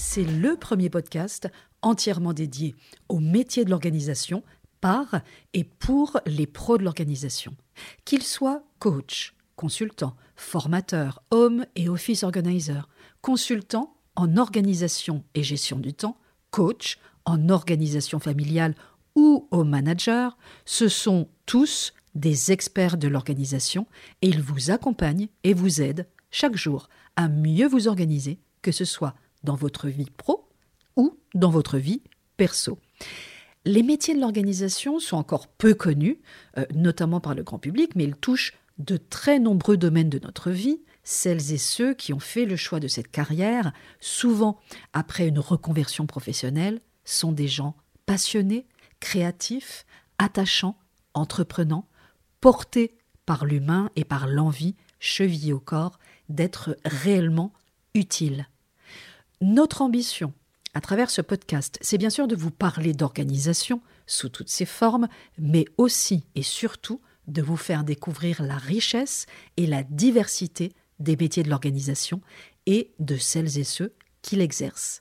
c'est le premier podcast entièrement dédié au métier de l'organisation par et pour les pros de l'organisation. Qu'ils soient coach, consultants, formateurs, hommes et office organizer, consultants en organisation et gestion du temps, coach en organisation familiale ou au manager, ce sont tous des experts de l'organisation et ils vous accompagnent et vous aident chaque jour à mieux vous organiser que ce soit dans votre vie pro ou dans votre vie perso. Les métiers de l'organisation sont encore peu connus, euh, notamment par le grand public, mais ils touchent de très nombreux domaines de notre vie. Celles et ceux qui ont fait le choix de cette carrière, souvent après une reconversion professionnelle, sont des gens passionnés, créatifs, attachants, entreprenants, portés par l'humain et par l'envie, chevillés au corps, d'être réellement utiles. Notre ambition, à travers ce podcast, c'est bien sûr de vous parler d'organisation sous toutes ses formes, mais aussi et surtout de vous faire découvrir la richesse et la diversité des métiers de l'organisation et de celles et ceux qui l'exercent.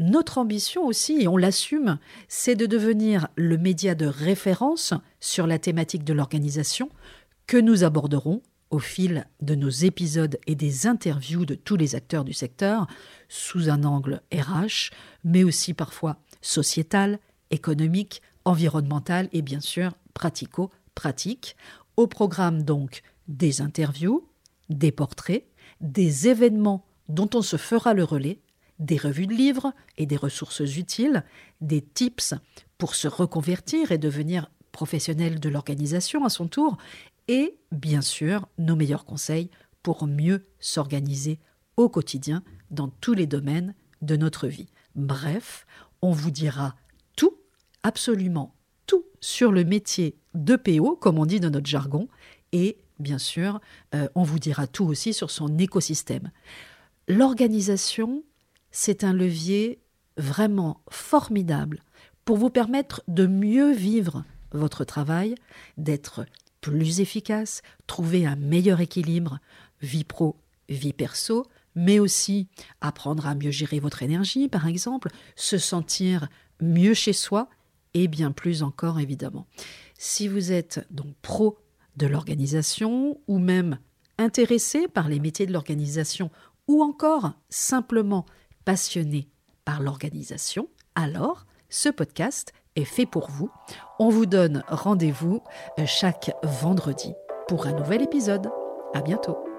Notre ambition aussi, et on l'assume, c'est de devenir le média de référence sur la thématique de l'organisation que nous aborderons au fil de nos épisodes et des interviews de tous les acteurs du secteur, sous un angle RH, mais aussi parfois sociétal, économique, environnemental et bien sûr pratico-pratique. Au programme donc des interviews, des portraits, des événements dont on se fera le relais, des revues de livres et des ressources utiles, des tips pour se reconvertir et devenir professionnel de l'organisation à son tour, et bien sûr nos meilleurs conseils pour mieux s'organiser au quotidien dans tous les domaines de notre vie. Bref, on vous dira tout, absolument tout sur le métier de PO, comme on dit dans notre jargon, et bien sûr, euh, on vous dira tout aussi sur son écosystème. L'organisation, c'est un levier vraiment formidable pour vous permettre de mieux vivre votre travail, d'être plus efficace, trouver un meilleur équilibre vie pro, vie perso, mais aussi apprendre à mieux gérer votre énergie, par exemple, se sentir mieux chez soi et bien plus encore, évidemment. Si vous êtes donc pro de l'organisation ou même intéressé par les métiers de l'organisation ou encore simplement passionné par l'organisation, alors ce podcast fait pour vous. On vous donne rendez-vous euh, chaque vendredi pour un nouvel épisode. À bientôt.